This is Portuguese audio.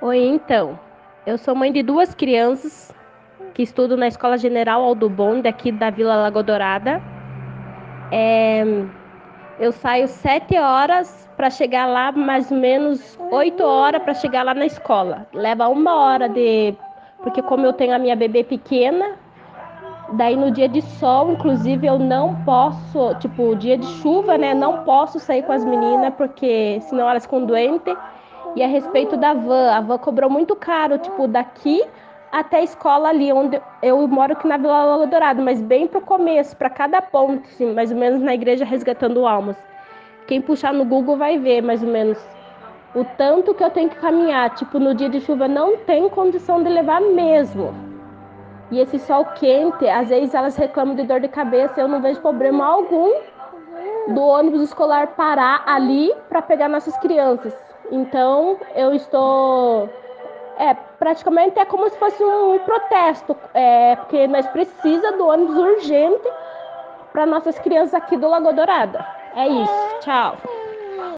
Oi, então. Eu sou mãe de duas crianças que estudam na Escola General Aldo Bonde, aqui da Vila Lagoa Dourada. É, eu saio sete horas para chegar lá, mais ou menos oito horas para chegar lá na escola. Leva uma hora de. Porque, como eu tenho a minha bebê pequena, daí no dia de sol, inclusive, eu não posso, tipo, dia de chuva, né? Não posso sair com as meninas, porque senão elas ficam doentes. E a respeito da van, a van cobrou muito caro, tipo, daqui até a escola ali, onde eu moro aqui na Vila Lago Dourado, mas bem pro começo, para cada ponto, assim, mais ou menos na igreja Resgatando Almas. Quem puxar no Google vai ver, mais ou menos, o tanto que eu tenho que caminhar. Tipo, no dia de chuva não tem condição de levar mesmo. E esse sol quente, às vezes elas reclamam de dor de cabeça, eu não vejo problema algum do ônibus escolar parar ali para pegar nossas crianças. Então, eu estou. É, praticamente é como se fosse um protesto, é, porque nós precisamos do ônibus urgente para nossas crianças aqui do Lagoa Dourada. É isso. Tchau.